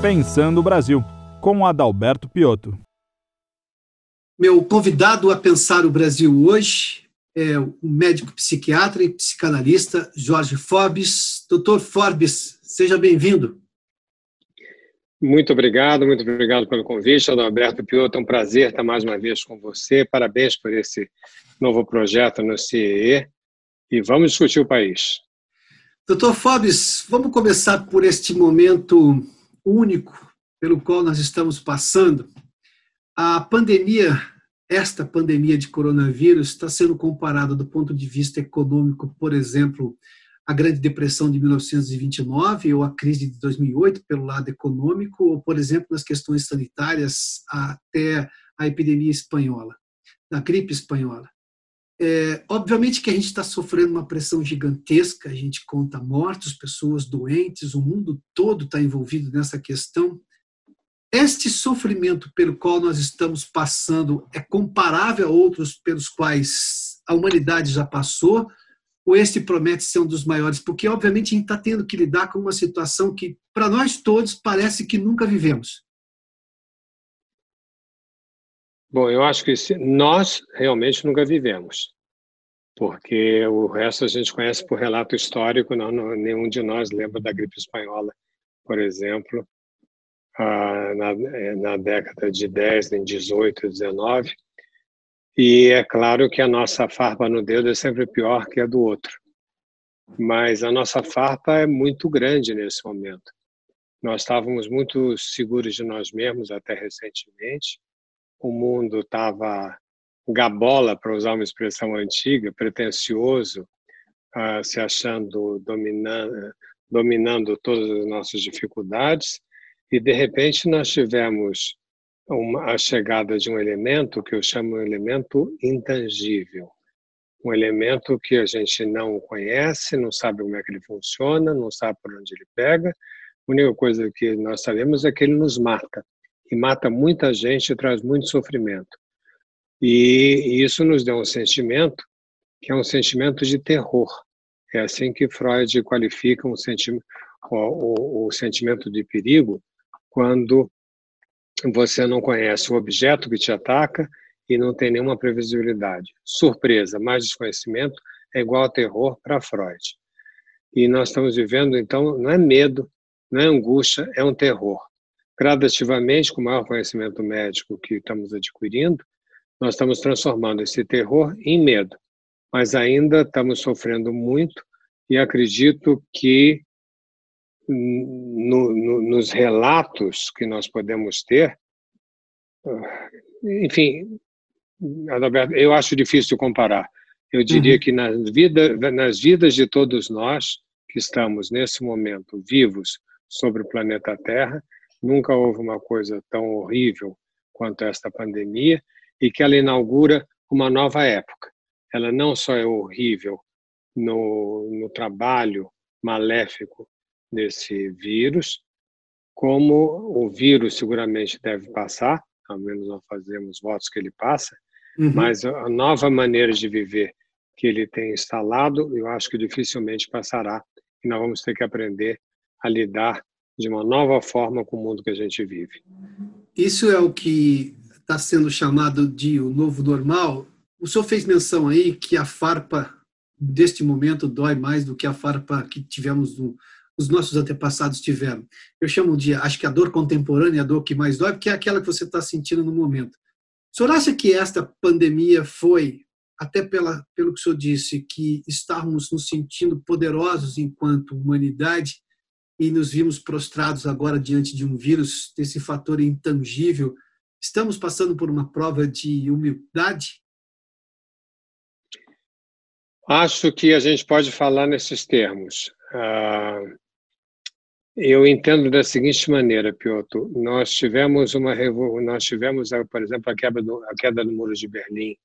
Pensando o Brasil, com Adalberto Piotto. Meu convidado a pensar o Brasil hoje é o médico psiquiatra e psicanalista Jorge Forbes. Doutor Forbes, seja bem-vindo. Muito obrigado, muito obrigado pelo convite, Adalberto Piotto. É um prazer estar mais uma vez com você. Parabéns por esse novo projeto no CIE e vamos discutir o país. Doutor Forbes, vamos começar por este momento único pelo qual nós estamos passando. A pandemia, esta pandemia de coronavírus, está sendo comparada do ponto de vista econômico, por exemplo, à Grande Depressão de 1929 ou à crise de 2008, pelo lado econômico, ou, por exemplo, nas questões sanitárias, até a epidemia espanhola, da gripe espanhola. É, obviamente que a gente está sofrendo uma pressão gigantesca, a gente conta mortos, pessoas doentes, o mundo todo está envolvido nessa questão. Este sofrimento pelo qual nós estamos passando é comparável a outros pelos quais a humanidade já passou? Ou este promete ser um dos maiores? Porque, obviamente, a gente está tendo que lidar com uma situação que, para nós todos, parece que nunca vivemos. Bom, eu acho que nós realmente nunca vivemos, porque o resto a gente conhece por relato histórico, não, não, nenhum de nós lembra da gripe espanhola, por exemplo, ah, na, é, na década de 10, em 18, 19, e é claro que a nossa farpa no dedo é sempre pior que a do outro, mas a nossa farpa é muito grande nesse momento. Nós estávamos muito seguros de nós mesmos até recentemente, o mundo estava gabola, para usar uma expressão antiga, pretensioso, uh, se achando dominando, dominando todas as nossas dificuldades, e de repente nós tivemos uma, a chegada de um elemento que eu chamo de elemento intangível, um elemento que a gente não conhece, não sabe como é que ele funciona, não sabe por onde ele pega. A única coisa que nós sabemos é que ele nos mata e mata muita gente e traz muito sofrimento. E isso nos deu um sentimento que é um sentimento de terror. É assim que Freud qualifica um sentimento, o, o, o sentimento de perigo quando você não conhece o objeto que te ataca e não tem nenhuma previsibilidade. Surpresa, mais desconhecimento é igual a terror para Freud. E nós estamos vivendo, então, não é medo, não é angústia, é um terror gradativamente, com o maior conhecimento médico que estamos adquirindo, nós estamos transformando esse terror em medo. Mas ainda estamos sofrendo muito e acredito que no, no, nos relatos que nós podemos ter, enfim, Adalberto, eu acho difícil comparar. Eu diria uhum. que na vida, nas vidas de todos nós que estamos nesse momento vivos sobre o planeta Terra, Nunca houve uma coisa tão horrível quanto esta pandemia e que ela inaugura uma nova época. Ela não só é horrível no, no trabalho maléfico desse vírus, como o vírus seguramente deve passar, ao menos nós fazemos votos que ele passa, uhum. mas a nova maneira de viver que ele tem instalado, eu acho que dificilmente passará e nós vamos ter que aprender a lidar de uma nova forma com o mundo que a gente vive. Isso é o que está sendo chamado de o novo normal. O senhor fez menção aí que a farpa deste momento dói mais do que a farpa que tivemos no, os nossos antepassados tiveram. Eu chamo de, acho que a dor contemporânea é a dor que mais dói, porque é aquela que você está sentindo no momento. O senhor acha que esta pandemia foi, até pela, pelo que o senhor disse, que estávamos nos sentindo poderosos enquanto humanidade, e nos vimos prostrados agora diante de um vírus, desse fator intangível, estamos passando por uma prova de humildade? Acho que a gente pode falar nesses termos. Ah, eu entendo da seguinte maneira, Piotr. Nós tivemos uma nós tivemos, por exemplo, a queda do, a queda do muro de Berlim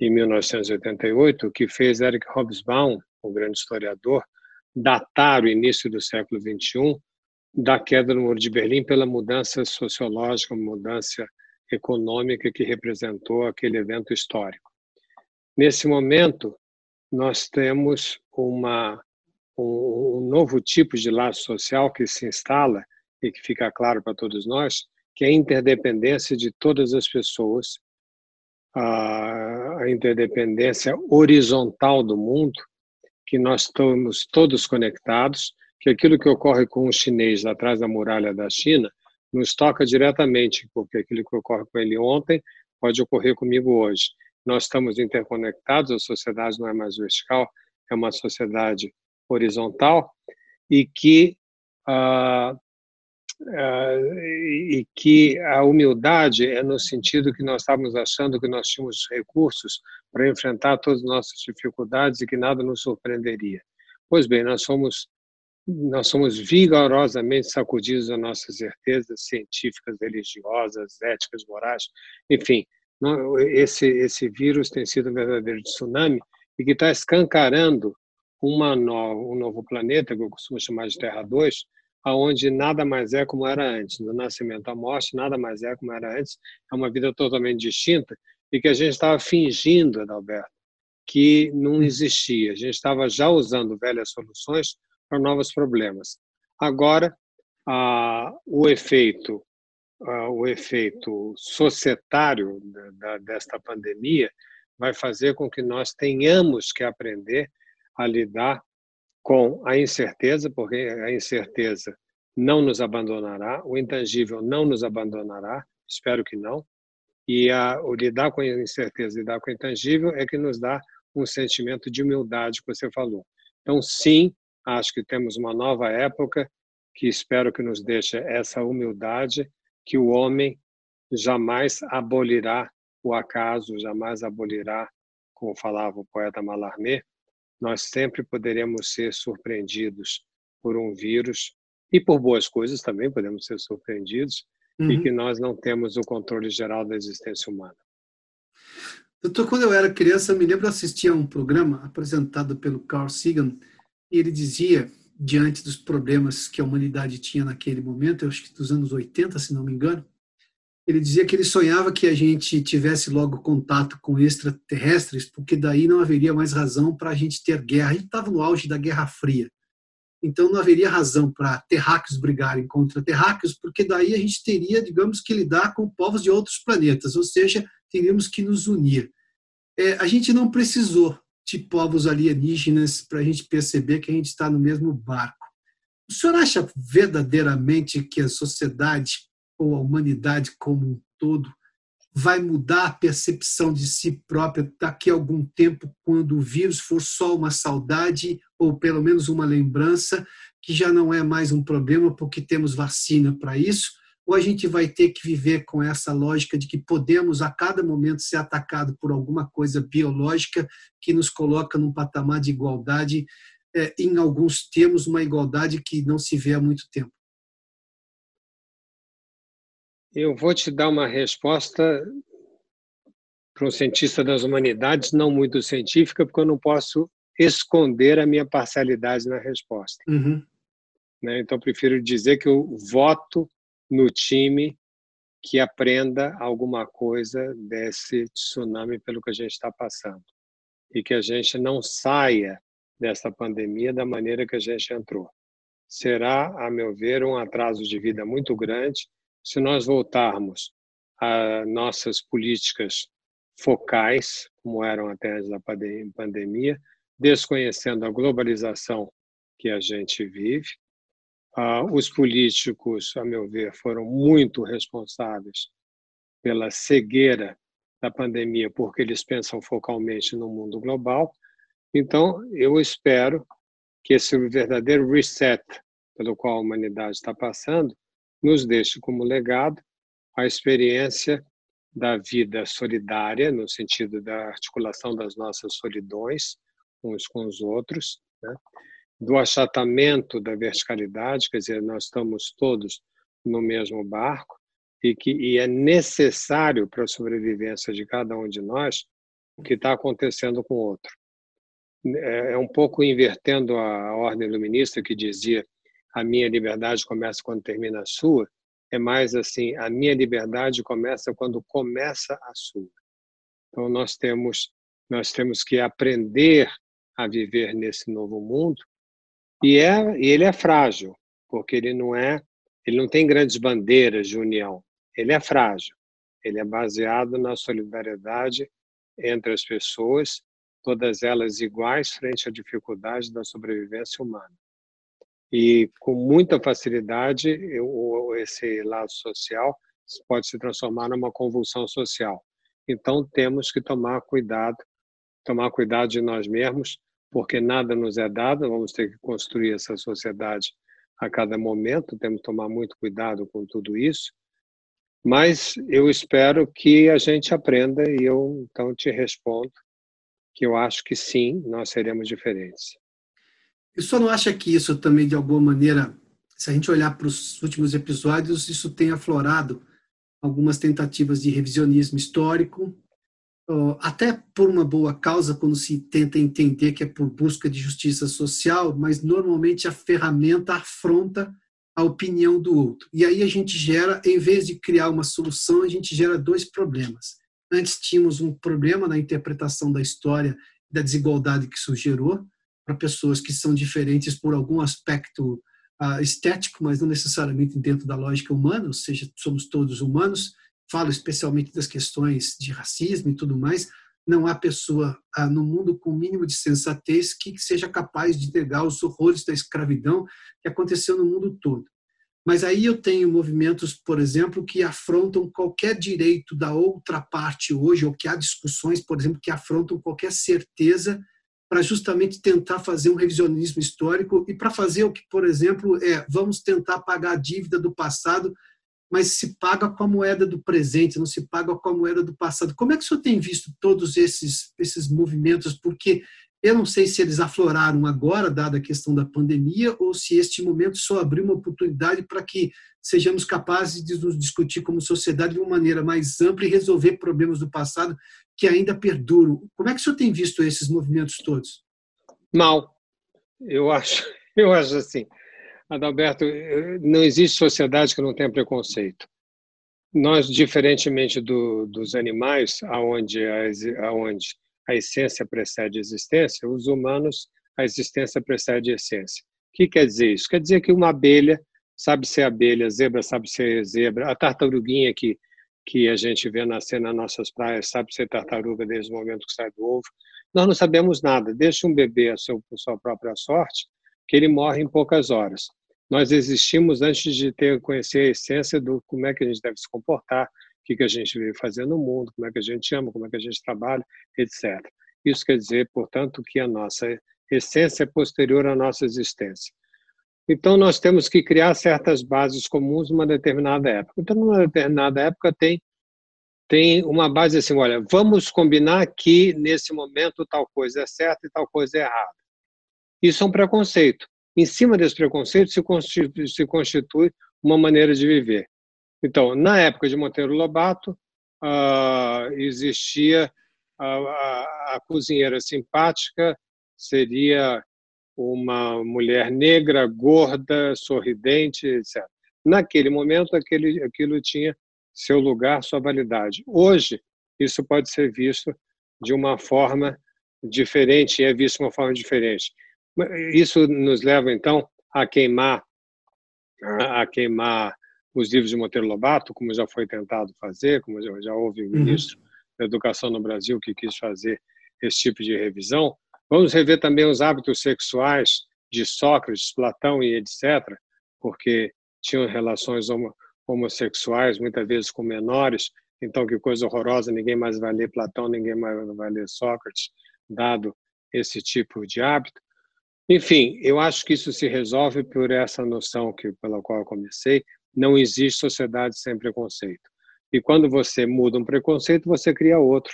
em 1988, que fez Eric Hobsbawm, o grande historiador, datar o início do século XXI da queda do Muro de Berlim pela mudança sociológica, mudança econômica que representou aquele evento histórico. Nesse momento, nós temos uma, um, um novo tipo de laço social que se instala e que fica claro para todos nós, que é a interdependência de todas as pessoas, a interdependência horizontal do mundo, que nós estamos todos conectados, que aquilo que ocorre com o chinês atrás da muralha da China nos toca diretamente, porque aquilo que ocorre com ele ontem pode ocorrer comigo hoje. Nós estamos interconectados, a sociedade não é mais vertical, é uma sociedade horizontal e que ah, Uh, e que a humildade é no sentido que nós estávamos achando que nós tínhamos recursos para enfrentar todas as nossas dificuldades e que nada nos surpreenderia. Pois bem, nós somos nós somos vigorosamente sacudidos das nossas certezas científicas, religiosas, éticas, morais, enfim, esse esse vírus tem sido um verdadeiro tsunami e que está escancarando uma no, um novo planeta que eu costumo chamar de Terra 2, aonde nada mais é como era antes. No nascimento à morte, nada mais é como era antes. É uma vida totalmente distinta e que a gente estava fingindo, Adalberto, que não existia. A gente estava já usando velhas soluções para novos problemas. Agora, ah, o efeito ah, o efeito societário da, desta pandemia vai fazer com que nós tenhamos que aprender a lidar com a incerteza, porque a incerteza não nos abandonará, o intangível não nos abandonará, espero que não, e a, o lidar com a incerteza, lidar com o intangível é que nos dá um sentimento de humildade que você falou. Então, sim, acho que temos uma nova época que espero que nos deixe essa humildade, que o homem jamais abolirá o acaso, jamais abolirá, como falava o poeta Mallarmé, nós sempre poderemos ser surpreendidos por um vírus e por boas coisas também podemos ser surpreendidos uhum. e que nós não temos o controle geral da existência humana. Doutor, quando eu era criança, me lembro de assistir a um programa apresentado pelo Carl Sagan e ele dizia, diante dos problemas que a humanidade tinha naquele momento, eu acho que dos anos 80, se não me engano, ele dizia que ele sonhava que a gente tivesse logo contato com extraterrestres, porque daí não haveria mais razão para a gente ter guerra. A gente estava no auge da Guerra Fria. Então não haveria razão para terráqueos brigarem contra terráqueos, porque daí a gente teria, digamos, que lidar com povos de outros planetas, ou seja, teríamos que nos unir. É, a gente não precisou de povos alienígenas para a gente perceber que a gente está no mesmo barco. O senhor acha verdadeiramente que a sociedade ou a humanidade como um todo vai mudar a percepção de si própria daqui a algum tempo, quando o vírus for só uma saudade ou pelo menos uma lembrança, que já não é mais um problema porque temos vacina para isso? Ou a gente vai ter que viver com essa lógica de que podemos a cada momento ser atacado por alguma coisa biológica que nos coloca num patamar de igualdade, é, em alguns termos, uma igualdade que não se vê há muito tempo? Eu vou te dar uma resposta para um cientista das humanidades, não muito científica, porque eu não posso esconder a minha parcialidade na resposta. Uhum. Né? Então, prefiro dizer que eu voto no time que aprenda alguma coisa desse tsunami pelo que a gente está passando e que a gente não saia dessa pandemia da maneira que a gente entrou. Será, a meu ver, um atraso de vida muito grande se nós voltarmos a nossas políticas focais, como eram até antes da pandemia, desconhecendo a globalização que a gente vive, uh, os políticos, a meu ver, foram muito responsáveis pela cegueira da pandemia, porque eles pensam focalmente no mundo global. Então, eu espero que esse verdadeiro reset pelo qual a humanidade está passando nos deixe como legado a experiência da vida solidária, no sentido da articulação das nossas solidões uns com os outros, né? do achatamento da verticalidade, quer dizer, nós estamos todos no mesmo barco e que e é necessário para a sobrevivência de cada um de nós o que está acontecendo com o outro. É, é um pouco invertendo a ordem iluminista que dizia a minha liberdade começa quando termina a sua, é mais assim, a minha liberdade começa quando começa a sua. Então nós temos nós temos que aprender a viver nesse novo mundo e é e ele é frágil, porque ele não é ele não tem grandes bandeiras de união, ele é frágil, ele é baseado na solidariedade entre as pessoas, todas elas iguais frente à dificuldade da sobrevivência humana. E com muita facilidade, esse lado social pode se transformar numa convulsão social. Então temos que tomar cuidado, tomar cuidado de nós mesmos, porque nada nos é dado, vamos ter que construir essa sociedade a cada momento, temos que tomar muito cuidado com tudo isso. Mas eu espero que a gente aprenda e eu então te respondo que eu acho que sim, nós seremos diferentes. E só não acha que isso também, de alguma maneira, se a gente olhar para os últimos episódios, isso tem aflorado algumas tentativas de revisionismo histórico, até por uma boa causa, quando se tenta entender que é por busca de justiça social, mas normalmente a ferramenta afronta a opinião do outro. E aí a gente gera, em vez de criar uma solução, a gente gera dois problemas. Antes tínhamos um problema na interpretação da história, da desigualdade que isso gerou, para pessoas que são diferentes por algum aspecto uh, estético, mas não necessariamente dentro da lógica humana, ou seja, somos todos humanos. Falo especialmente das questões de racismo e tudo mais. Não há pessoa uh, no mundo com o mínimo de sensatez que seja capaz de negar os horrores da escravidão que aconteceu no mundo todo. Mas aí eu tenho movimentos, por exemplo, que afrontam qualquer direito da outra parte hoje, ou que há discussões, por exemplo, que afrontam qualquer certeza para justamente tentar fazer um revisionismo histórico e para fazer o que, por exemplo, é vamos tentar pagar a dívida do passado, mas se paga com a moeda do presente, não se paga com a moeda do passado. Como é que o senhor tem visto todos esses, esses movimentos? Porque eu não sei se eles afloraram agora, dada a questão da pandemia, ou se este momento só abriu uma oportunidade para que sejamos capazes de nos discutir como sociedade de uma maneira mais ampla e resolver problemas do passado que ainda perduram. Como é que o senhor tem visto esses movimentos todos? Mal. Eu acho, eu acho assim, Adalberto, não existe sociedade que não tenha preconceito. Nós, diferentemente do, dos animais, aonde, aonde a essência precede a existência, os humanos, a existência precede a essência. O que quer dizer isso? Quer dizer que uma abelha sabe ser abelha, zebra sabe ser zebra, a tartaruguinha que que a gente vê nascer nas nossas praias sabe ser tartaruga desde o momento que sai do ovo. Nós não sabemos nada. Deixa um bebê a sua, a sua própria sorte, que ele morre em poucas horas. Nós existimos antes de ter conhecer a essência do como é que a gente deve se comportar, que, que a gente veio fazer no mundo, como é que a gente ama, como é que a gente trabalha, etc. Isso quer dizer, portanto, que a nossa essência é posterior à nossa existência. Então, nós temos que criar certas bases comuns numa determinada época. Então, numa determinada época, tem, tem uma base assim: olha, vamos combinar que nesse momento tal coisa é certa e tal coisa é errada. Isso é um preconceito. Em cima desse preconceito se constitui, se constitui uma maneira de viver. Então, na época de Monteiro Lobato, uh, existia a, a, a cozinheira simpática, seria uma mulher negra, gorda, sorridente, etc. Naquele momento, aquele, aquilo tinha seu lugar, sua validade. Hoje, isso pode ser visto de uma forma diferente é visto de uma forma diferente. Isso nos leva, então, a queimar a queimar os livros de Monteiro Lobato, como já foi tentado fazer, como já, já houve o uhum. ministro uhum. da Educação no Brasil que quis fazer esse tipo de revisão, Vamos rever também os hábitos sexuais de Sócrates, Platão e etc., porque tinham relações homossexuais, muitas vezes com menores, então que coisa horrorosa, ninguém mais vai ler Platão, ninguém mais vai ler Sócrates, dado esse tipo de hábito. Enfim, eu acho que isso se resolve por essa noção que pela qual eu comecei, não existe sociedade sem preconceito. E quando você muda um preconceito, você cria outro.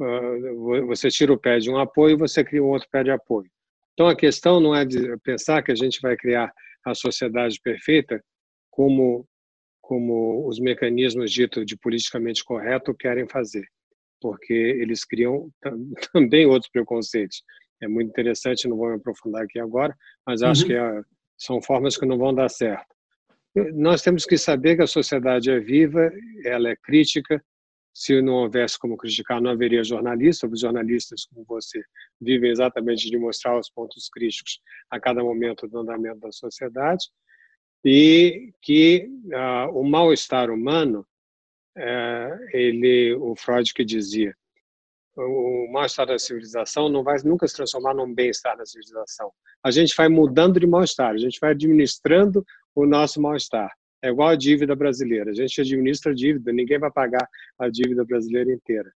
Ah, você tira o pé de um apoio, você cria um outro pé de apoio. Então a questão não é de pensar que a gente vai criar a sociedade perfeita como como os mecanismos ditos de politicamente correto querem fazer, porque eles criam também outros preconceitos. É muito interessante, não vou me aprofundar aqui agora, mas acho uhum. que é, são formas que não vão dar certo. Nós temos que saber que a sociedade é viva, ela é crítica, se não houvesse como criticar, não haveria jornalistas. Os jornalistas, como você, vivem exatamente de mostrar os pontos críticos a cada momento do andamento da sociedade. e que uh, o mal-estar humano, uh, ele, o Freud que dizia, o mal-estar da civilização não vai nunca se transformar num bem-estar da civilização. A gente vai mudando de mal-estar, a gente vai administrando o nosso mal-estar. É igual a dívida brasileira. A gente administra a dívida, ninguém vai pagar a dívida brasileira inteira.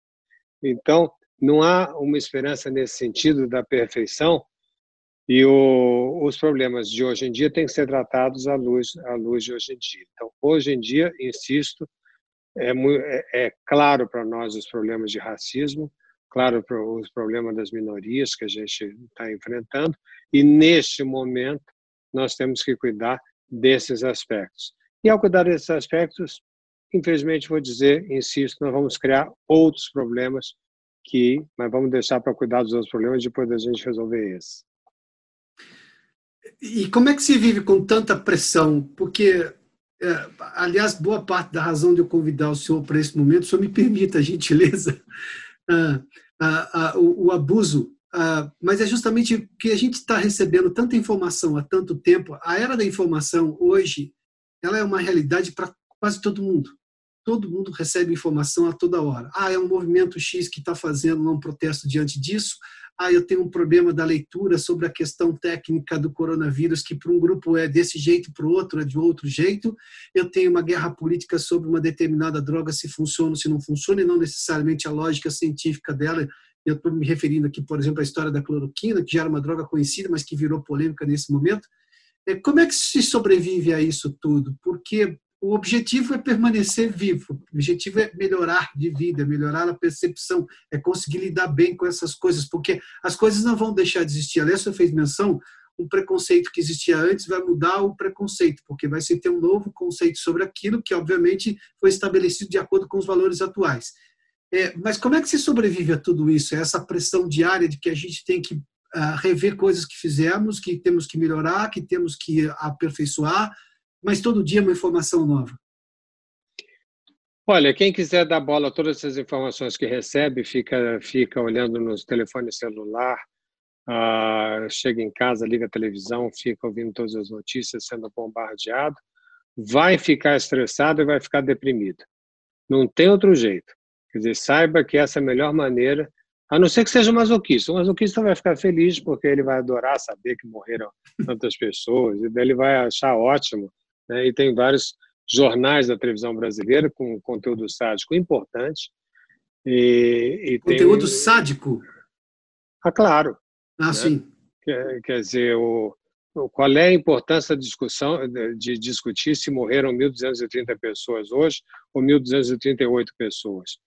Então, não há uma esperança nesse sentido da perfeição e o, os problemas de hoje em dia têm que ser tratados à luz, à luz de hoje em dia. Então, hoje em dia, insisto, é, é, é claro para nós os problemas de racismo, claro para os problemas das minorias que a gente está enfrentando, e neste momento nós temos que cuidar desses aspectos. E ao cuidar desses aspectos, infelizmente vou dizer, insisto, nós vamos criar outros problemas que, mas vamos deixar para cuidar dos outros problemas depois da gente resolver esse. E como é que se vive com tanta pressão? Porque, é, aliás, boa parte da razão de eu convidar o senhor para esse momento, o senhor me permita, a gentileza, ah, ah, ah, o, o, abuso, mas é justamente que a gente está recebendo tanta informação há tanto tempo. A era da informação hoje, ela é uma realidade para quase todo mundo todo mundo recebe informação a toda hora. Ah, é um movimento X que está fazendo um protesto diante disso. Ah, eu tenho um problema da leitura sobre a questão técnica do coronavírus, que para um grupo é desse jeito, para o outro é de outro jeito. Eu tenho uma guerra política sobre uma determinada droga, se funciona ou se não funciona, e não necessariamente a lógica científica dela. Eu estou me referindo aqui, por exemplo, à história da cloroquina, que já era uma droga conhecida, mas que virou polêmica nesse momento. É, como é que se sobrevive a isso tudo? Porque o objetivo é permanecer vivo, o objetivo é melhorar de vida, melhorar a percepção, é conseguir lidar bem com essas coisas, porque as coisas não vão deixar de existir. Aliás, você fez menção, um preconceito que existia antes vai mudar o preconceito, porque vai se ter um novo conceito sobre aquilo que, obviamente, foi estabelecido de acordo com os valores atuais. É, mas como é que se sobrevive a tudo isso? É essa pressão diária de que a gente tem que uh, rever coisas que fizemos, que temos que melhorar, que temos que aperfeiçoar, mas todo dia uma informação nova. Olha, quem quiser dar bola a todas essas informações que recebe, fica, fica olhando nos telefones celular, uh, chega em casa, liga a televisão, fica ouvindo todas as notícias, sendo bombardeado, vai ficar estressado e vai ficar deprimido. Não tem outro jeito. Quer dizer, saiba que essa é a melhor maneira, a não ser que seja masoquista. O masoquista vai ficar feliz porque ele vai adorar saber que morreram tantas pessoas, e daí ele vai achar ótimo né? e tem vários jornais da televisão brasileira com conteúdo sádico importante. E, e conteúdo tem... sádico? Ah, claro. Ah, né? sim. Quer, quer dizer, o, qual é a importância da discussão de, de discutir se morreram 1.230 pessoas hoje ou 1.238 pessoas?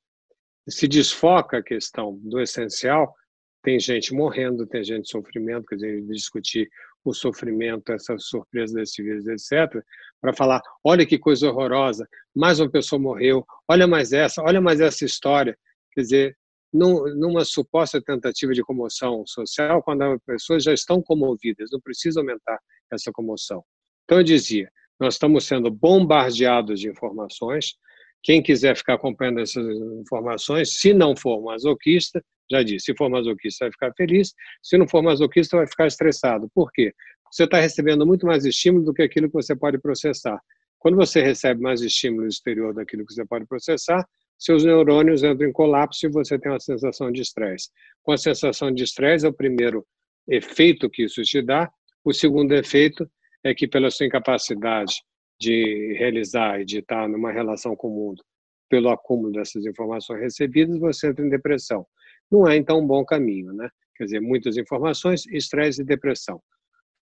Se desfoca a questão do essencial, tem gente morrendo, tem gente sofrendo, quer dizer, discutir o sofrimento, essa surpresa desse vírus, etc., para falar: olha que coisa horrorosa, mais uma pessoa morreu, olha mais essa, olha mais essa história. Quer dizer, num, numa suposta tentativa de comoção social, quando as pessoas já estão comovidas, não precisa aumentar essa comoção. Então, eu dizia: nós estamos sendo bombardeados de informações. Quem quiser ficar acompanhando essas informações, se não for masoquista, já disse, se for masoquista vai ficar feliz, se não for masoquista vai ficar estressado. Por quê? Você está recebendo muito mais estímulo do que aquilo que você pode processar. Quando você recebe mais estímulo exterior daquilo que você pode processar, seus neurônios entram em colapso e você tem uma sensação de estresse. Com a sensação de estresse é o primeiro efeito que isso te dá. O segundo efeito é que pela sua incapacidade de realizar e de estar numa relação com o mundo, pelo acúmulo dessas informações recebidas, você entra em depressão não é então um bom caminho, né? Quer dizer, muitas informações, estresse e depressão.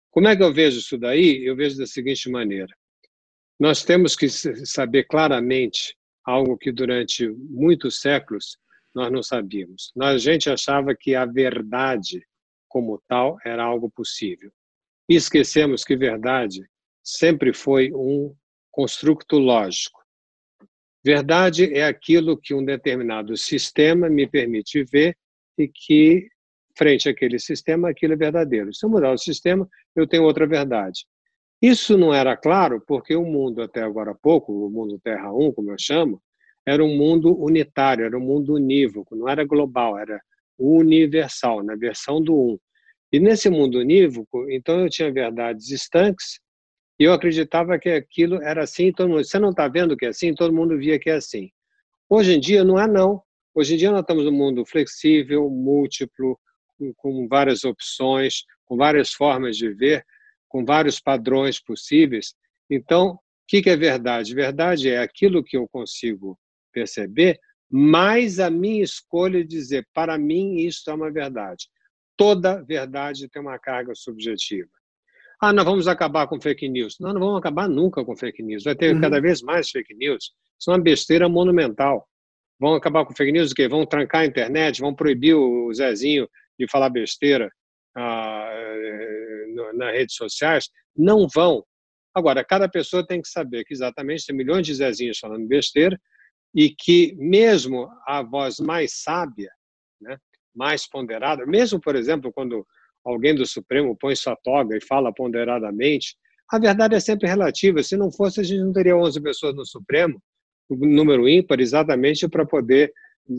Como é que eu vejo isso daí? Eu vejo da seguinte maneira: nós temos que saber claramente algo que durante muitos séculos nós não sabíamos. A gente achava que a verdade como tal era algo possível. E esquecemos que verdade sempre foi um construto lógico. Verdade é aquilo que um determinado sistema me permite ver e que, frente àquele sistema, aquilo é verdadeiro. Se eu mudar o sistema, eu tenho outra verdade. Isso não era claro porque o mundo, até agora há pouco, o mundo Terra 1, como eu chamo, era um mundo unitário, era um mundo unívoco, não era global, era universal, na versão do um. E nesse mundo unívoco, então eu tinha verdades estanques E eu acreditava que aquilo era assim, todo mundo, você não está vendo que é assim? Todo mundo via que é assim. Hoje em dia não é não. Hoje em dia nós estamos num mundo flexível, múltiplo, com várias opções, com várias formas de ver, com vários padrões possíveis. Então, o que é verdade? Verdade é aquilo que eu consigo perceber, mais a minha escolha de dizer, para mim, isso é uma verdade. Toda verdade tem uma carga subjetiva. Ah, nós vamos acabar com fake news. Não, não vamos acabar nunca com fake news. Vai ter uhum. cada vez mais fake news. Isso é uma besteira monumental. Vão acabar com fake news o quê? Vão trancar a internet, vão proibir o Zezinho de falar besteira ah, nas redes sociais? Não vão. Agora, cada pessoa tem que saber que exatamente tem milhões de Zezinhos falando besteira e que mesmo a voz mais sábia, né, mais ponderada, mesmo, por exemplo, quando alguém do Supremo põe sua toga e fala ponderadamente, a verdade é sempre relativa. Se não fosse, a gente não teria 11 pessoas no Supremo, número ímpar, exatamente para poder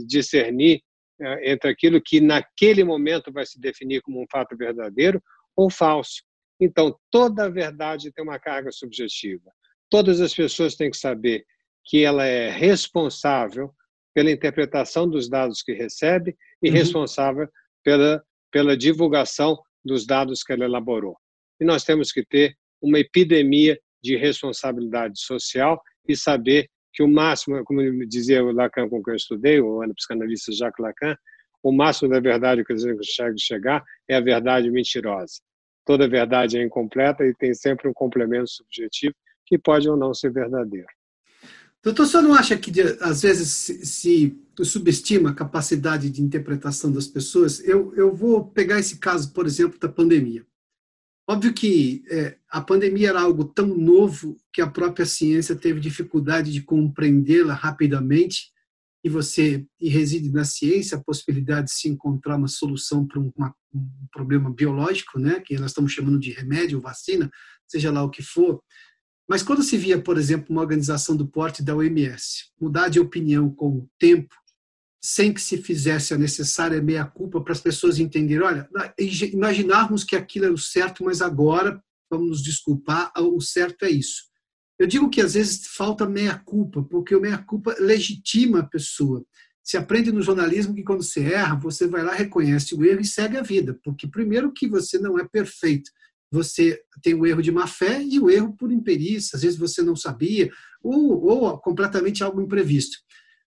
discernir eh, entre aquilo que naquele momento vai se definir como um fato verdadeiro ou falso. Então, toda verdade tem uma carga subjetiva. Todas as pessoas têm que saber que ela é responsável pela interpretação dos dados que recebe e uhum. responsável pela, pela divulgação dos dados que ela elaborou. E nós temos que ter uma epidemia de responsabilidade social e saber que o máximo, como dizia o Lacan com quem eu estudei, o psicanalista Jacques Lacan, o máximo da verdade que gente consegue chegar é a verdade mentirosa. Toda verdade é incompleta e tem sempre um complemento subjetivo que pode ou não ser verdadeiro. Doutor, você não acha que às vezes se, se subestima a capacidade de interpretação das pessoas? Eu, eu vou pegar esse caso, por exemplo, da pandemia. Óbvio que é, a pandemia era algo tão novo que a própria ciência teve dificuldade de compreendê-la rapidamente e você e reside na ciência a possibilidade de se encontrar uma solução para um, uma, um problema biológico, né, que nós estamos chamando de remédio, vacina, seja lá o que for. Mas quando se via, por exemplo, uma organização do porte da OMS mudar de opinião com o tempo, sem que se fizesse a necessária meia-culpa para as pessoas entenderem, olha, imaginarmos que aquilo era o certo, mas agora, vamos nos desculpar, o certo é isso. Eu digo que às vezes falta meia-culpa, porque o meia-culpa legitima a pessoa. Se aprende no jornalismo que quando você erra, você vai lá, reconhece o erro e segue a vida, porque primeiro que você não é perfeito, você tem o erro de má fé e o erro por imperícia, às vezes você não sabia, ou, ou completamente algo imprevisto.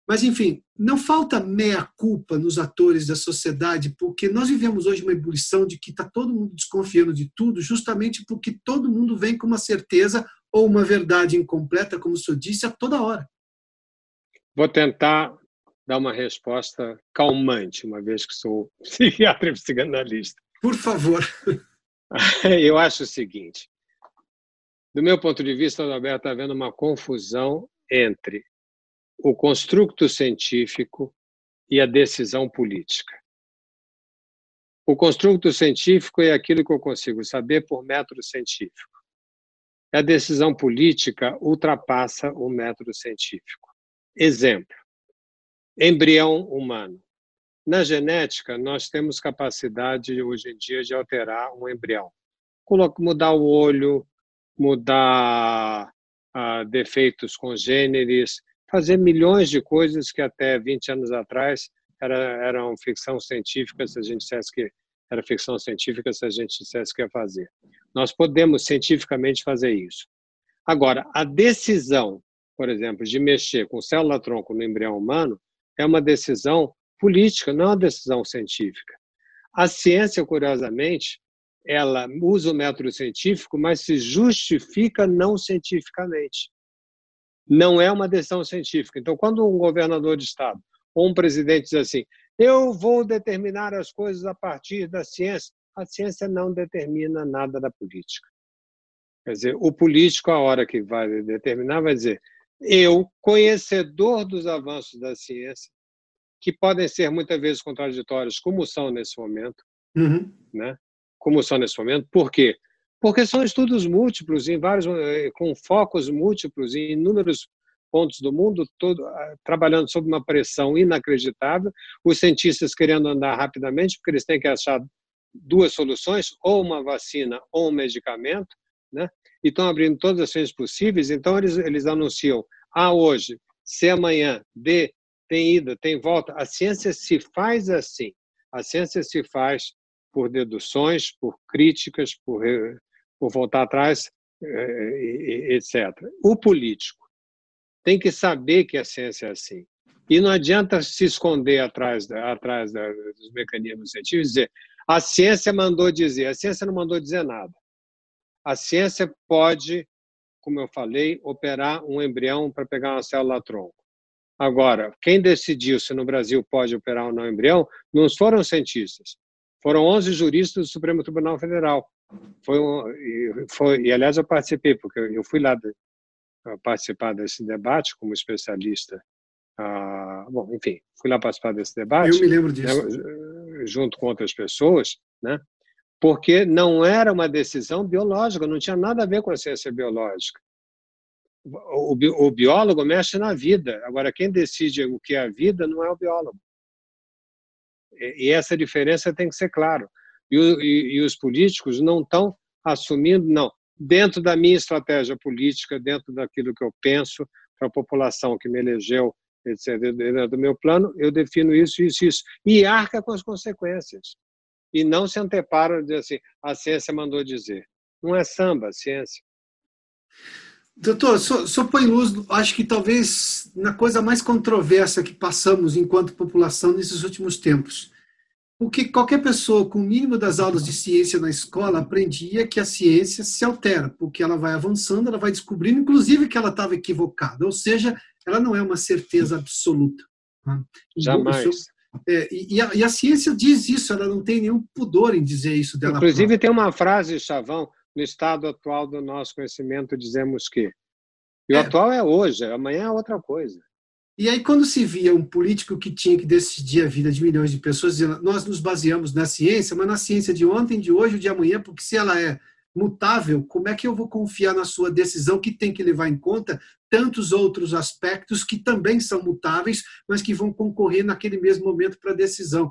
Mas, enfim, não falta meia-culpa nos atores da sociedade, porque nós vivemos hoje uma ebulição de que está todo mundo desconfiando de tudo, justamente porque todo mundo vem com uma certeza ou uma verdade incompleta, como o senhor disse, a toda hora. Vou tentar dar uma resposta calmante, uma vez que sou psiquiatra e psicanalista. Por favor. Eu acho o seguinte: do meu ponto de vista, Alberto, está havendo uma confusão entre o construto científico e a decisão política. O construto científico é aquilo que eu consigo saber por método científico. A decisão política ultrapassa o método científico. Exemplo: embrião humano. Na genética, nós temos capacidade hoje em dia de alterar um embrião. Mudar o olho, mudar ah, defeitos congêneres, fazer milhões de coisas que até 20 anos atrás era, eram ficção científica se a gente dissesse que era ficção científica se a gente dissesse que ia fazer. Nós podemos cientificamente fazer isso. Agora, a decisão, por exemplo, de mexer com célula-tronco no embrião humano é uma decisão política, não é uma decisão científica. A ciência, curiosamente, ela usa o método científico, mas se justifica não cientificamente. Não é uma decisão científica. Então, quando um governador de estado ou um presidente diz assim, eu vou determinar as coisas a partir da ciência, a ciência não determina nada da política. Quer dizer, o político, a hora que vai determinar, vai dizer: eu, conhecedor dos avanços da ciência, que podem ser muitas vezes contraditórios, como são nesse momento, uhum. né? Como são nesse momento, por quê? Porque são estudos múltiplos, em vários, eh, com focos múltiplos em inúmeros pontos do mundo, todo, ah, trabalhando sob uma pressão inacreditável, os cientistas querendo andar rapidamente, porque eles têm que achar duas soluções, ou uma vacina ou um medicamento, né? e estão abrindo todas as frentes possíveis, então eles, eles anunciam A hoje, C amanhã, D tem ida, tem volta. A ciência se faz assim. A ciência se faz por deduções, por críticas, por, por voltar atrás, eh, etc. O político tem que saber que a ciência é assim. E não adianta se esconder atrás, atrás dos mecanismos científicos e dizer a ciência mandou dizer. A ciência não mandou dizer nada. A ciência pode, como eu falei, operar um embrião para pegar uma célula-tronco. Agora, quem decidiu se no Brasil pode operar ou não embrião não foram cientistas, foram 11 juristas do Supremo Tribunal Federal. Foi, um, foi e aliás eu participei porque eu fui lá de, participar desse debate como especialista ah, bom, enfim, fui lá participar desse debate. Eu me lembro disso. Né, junto com outras pessoas, né? Porque não era uma decisão biológica, não tinha nada a ver com a ciência biológica. O, o, biólogo mexe na vida, agora quem decide o que é a vida não é o biólogo. E, e essa diferença tem que ser clara. E, e, e os políticos não estão assumindo, não, dentro da minha estratégia política, dentro daquilo que eu penso para a população que me elegeu etc. Do meu plano, eu defino isso, isso, isso. E arca com as consequências. E não se antepara de assim, a ciência mandou dizer. Não é samba, a ciência. Doutor, só, só põe luz, acho que talvez na coisa mais controversa que passamos enquanto população nesses últimos tempos. Porque qualquer pessoa com o mínimo das aulas de ciência na escola aprendia que a ciência se altera, porque ela vai avançando, ela vai descobrindo, inclusive, que ela estava equivocada. Ou seja, ela não é uma certeza absoluta. Né? Jamais. É, e, a, e, a, ciência diz isso, ela não tem nenhum pudor em dizer isso dela. Inclusive, própria. tem uma frase, Chavão, no estado atual do nosso conhecimento, dizemos que. E o é. atual é hoje, amanhã é outra coisa. E aí, quando se via um político que tinha que decidir a vida de milhões de pessoas, dizendo, nós nos baseamos na ciência, mas na ciência de ontem, de hoje, de amanhã, porque se ela é mutável, como é que eu vou confiar na sua decisão que tem que levar em conta tantos outros aspectos que também são mutáveis, mas que vão concorrer naquele mesmo momento para a decisão?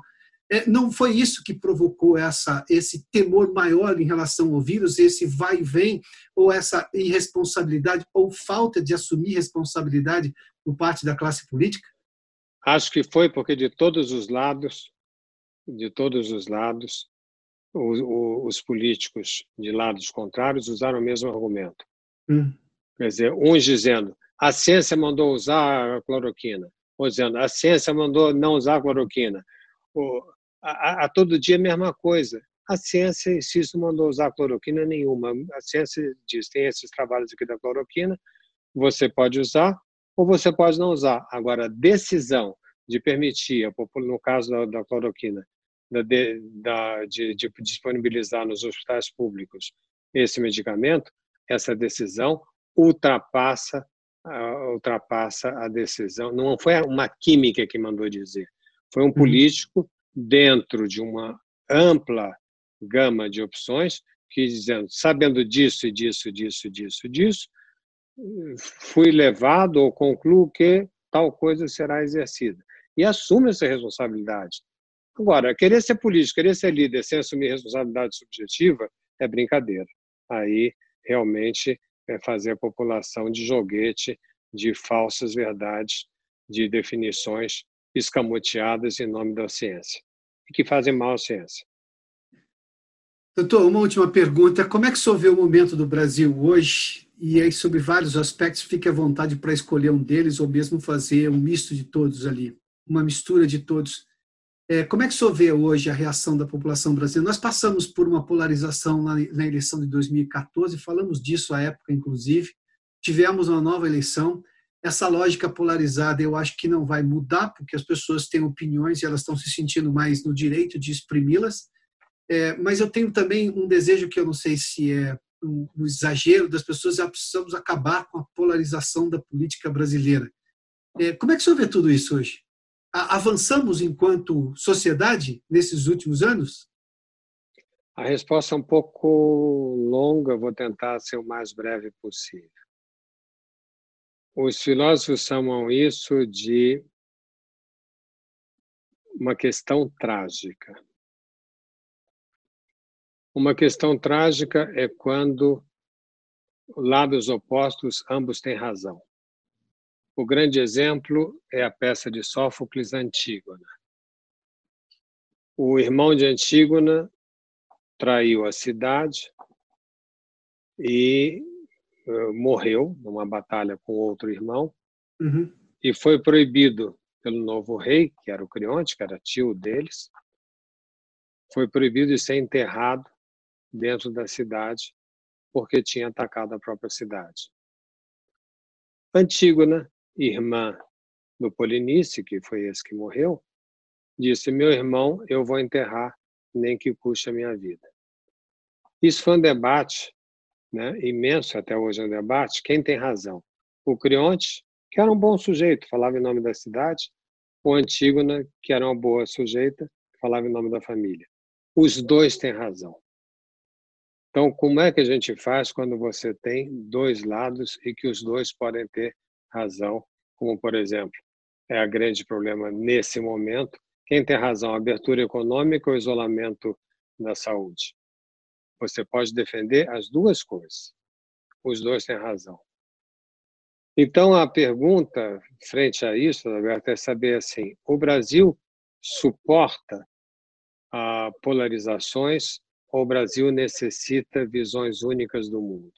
É, não foi isso que provocou essa, esse temor maior em relação ao vírus, esse vai e vem, ou essa irresponsabilidade, ou falta de assumir responsabilidade por parte da classe política? Acho que foi porque de todos os lados, de todos os lados, os, políticos de lados contrários usaram o mesmo argumento. Hum. Quer dizer, uns dizendo a ciência mandou usar a cloroquina, ou dizendo a ciência mandou não usar a cloroquina. A, a, a, todo dia a mesma coisa. A ciência, insisto, mandou usar cloroquina nenhuma. A ciência diz, tem esses trabalhos aqui da cloroquina, você pode usar ou você pode não usar. Agora, a decisão de permitir, no caso da, da cloroquina, de, da, de, de disponibilizar nos hospitais públicos esse medicamento, essa decisão ultrapassa ultrapassa a decisão. Não foi uma química que mandou dizer, foi um uhum. político dentro de uma ampla gama de opções que dizendo, sabendo disso e disso, disso, disso, disso, fui levado ou concluo que tal coisa será exercida. E assume essa responsabilidade. Agora, querer ser político, querer ser líder sem assumir responsabilidade subjetiva é brincadeira. Aí, realmente, é fazer a população de joguete de falsas verdades, de definições escamoteadas em nome da ciência, e que fazem mal à ciência. Doutor, uma última pergunta. Como é que o senhor vê o momento do Brasil hoje? E aí, sobre vários aspectos, fique à vontade para escolher um deles ou mesmo fazer um misto de todos ali, uma mistura de todos. É, como é que o senhor vê hoje a reação da população brasileira? Nós passamos por uma polarização na, na, eleição de 2014, falamos disso à época, inclusive. Tivemos uma nova eleição. Essa lógica polarizada eu acho que não vai mudar, porque as pessoas têm opiniões e elas estão se sentindo mais no direito de exprimi-las. É, mas eu tenho também um desejo que eu não sei se é um, um exagero das pessoas, já precisamos acabar com a polarização da política brasileira. É, como é que o senhor vê tudo isso hoje? avançamos enquanto sociedade nesses últimos anos? A resposta é um pouco longa, vou tentar ser o mais breve possível. Os filósofos chamam isso de uma questão trágica. Uma questão trágica é quando lados opostos, ambos têm razão. O grande exemplo é a peça de Sófocles Antígona. O irmão de Antígona traiu a cidade e uh, morreu numa batalha com outro irmão uhum. e foi proibido pelo novo rei, que era o Creonte, que era tio deles, foi proibido de ser enterrado dentro da cidade porque tinha atacado a própria cidade. Antígona, irmã do Polinice, que foi esse que morreu, disse: Meu irmão, eu vou enterrar, nem que custe a minha vida. Isso foi um debate né, imenso, até hoje um debate. Quem tem razão? O Creonte, que era um bom sujeito, falava em nome da cidade, ou Antígona, que era uma boa sujeita, falava em nome da família. Os dois têm razão. Então, como é que a gente faz quando você tem dois lados e que os dois podem ter razão, como, por exemplo, é a grande problema nesse momento? Quem tem razão, abertura econômica ou isolamento da saúde? Você pode defender as duas coisas. Os dois têm razão. Então, a pergunta frente a isso, Alberto, é saber assim: o Brasil suporta a polarizações o Brasil necessita visões únicas do mundo.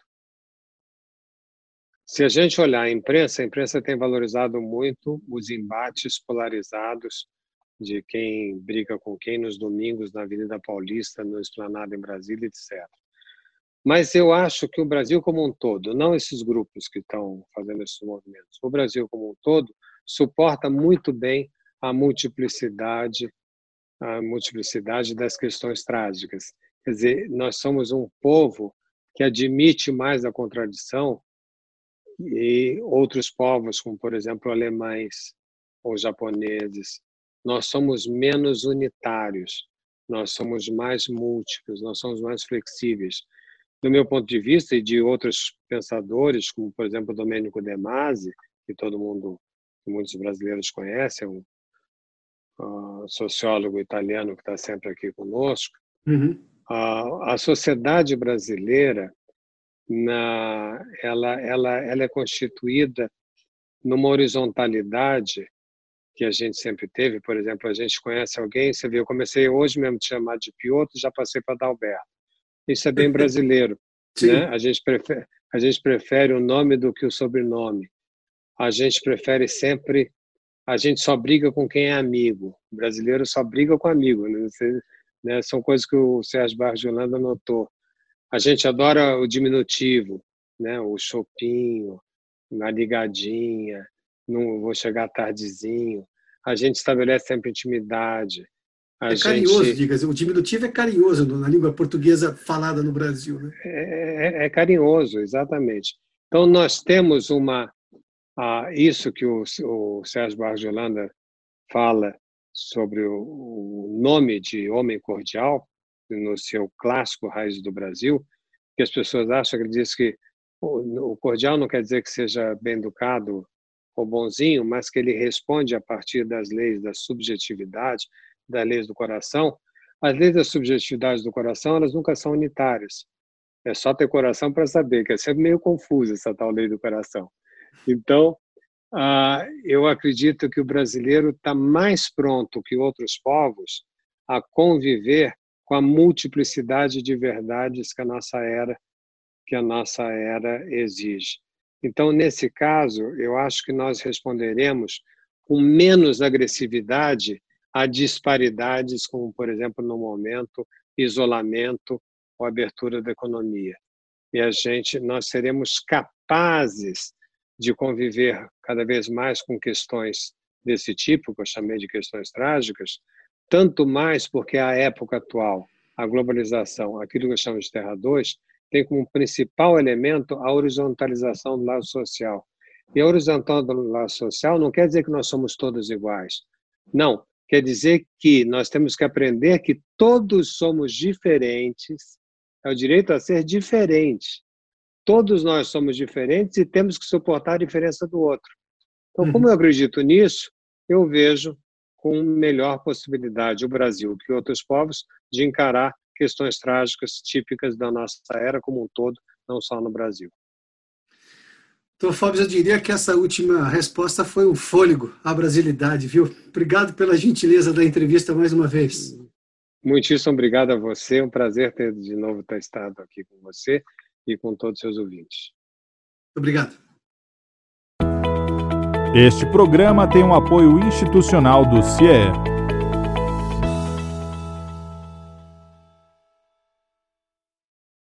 Se a gente olhar a imprensa, a imprensa tem valorizado muito os embates polarizados de quem briga com quem nos domingos na Avenida Paulista, no Esplanada em Brasília, etc. Mas eu acho que o Brasil como um todo, não esses grupos que estão fazendo esses movimentos, o Brasil como um todo suporta muito bem a multiplicidade, a multiplicidade das questões trágicas. Quer dizer, nós somos um povo que admite mais a contradição e outros povos, como por exemplo alemães ou japoneses, nós somos menos unitários, nós somos mais múltiplos, nós somos mais flexíveis. Do meu ponto de vista e de outros pensadores, como por exemplo Domenico De Masi, que todo mundo, que muitos brasileiros conhecem, um uh, sociólogo italiano que está sempre aqui conosco, uhum a, a sociedade brasileira na, ela, ela, ela é constituída numa horizontalidade que a gente sempre teve. Por exemplo, a gente conhece alguém, você vê, eu comecei hoje mesmo te chamar de Piotr, já passei para Dalberto. Isso é bem brasileiro. né? A, gente prefere, a gente prefere o nome do que o sobrenome. A gente prefere sempre. A gente só briga com quem é amigo. O brasileiro só briga com amigo. Né? Você, né? São coisas que o Sérgio Barros de Holanda notou. A gente adora o diminutivo, né? o chopinho, na ligadinha, não vou chegar tardezinho. A gente estabelece sempre intimidade. A é carinhoso, gente... diga O diminutivo é carinhoso na língua portuguesa falada no Brasil. Né? É, é, é carinhoso, exatamente. Então, nós temos uma. Ah, isso que o, o Sérgio Barros de Holanda fala sobre o nome de Homem Cordial, no seu clássico Raiz do Brasil, que as pessoas acham que ele diz que o cordial não quer dizer que seja bem educado ou bonzinho, mas que ele responde a partir das leis da subjetividade, das leis do coração. As leis da subjetividade do coração, elas nunca são unitárias. É só ter coração para saber, que é sempre meio confusa essa tal lei do coração. Então, ah, eu acredito que o brasileiro está mais pronto que outros povos a conviver com a multiplicidade de verdades que a nossa era que a nossa era exige. Então, nesse caso, eu acho que nós responderemos com menos agressividade a disparidades, como, por exemplo, no momento, isolamento ou abertura da economia. E a gente, nós seremos capazes de conviver cada vez mais com questões desse tipo, que eu chamei de questões trágicas, tanto mais porque a época atual, a globalização, aquilo que eu chamo de Terra 2, tem como principal elemento a horizontalização do lado social. E a horizontal do lado social não quer dizer que nós somos todos iguais. Não, quer dizer que nós temos que aprender que todos somos diferentes, é o direito a ser diferente. Todos nós somos diferentes e temos que suportar a diferença do outro. Então, como uhum. eu acredito nisso, eu vejo com melhor possibilidade o Brasil que outros povos de encarar questões trágicas típicas da nossa era como um todo, não só no Brasil. Doutor Fábio, eu diria que essa última resposta foi um fôlego à brasilidade, viu? Obrigado pela gentileza da entrevista mais uma vez. Muitíssimo obrigado a você, é um prazer ter de novo estado aqui com você e com todos os seus ouvintes. Obrigado. Este programa tem um apoio institucional do CIE.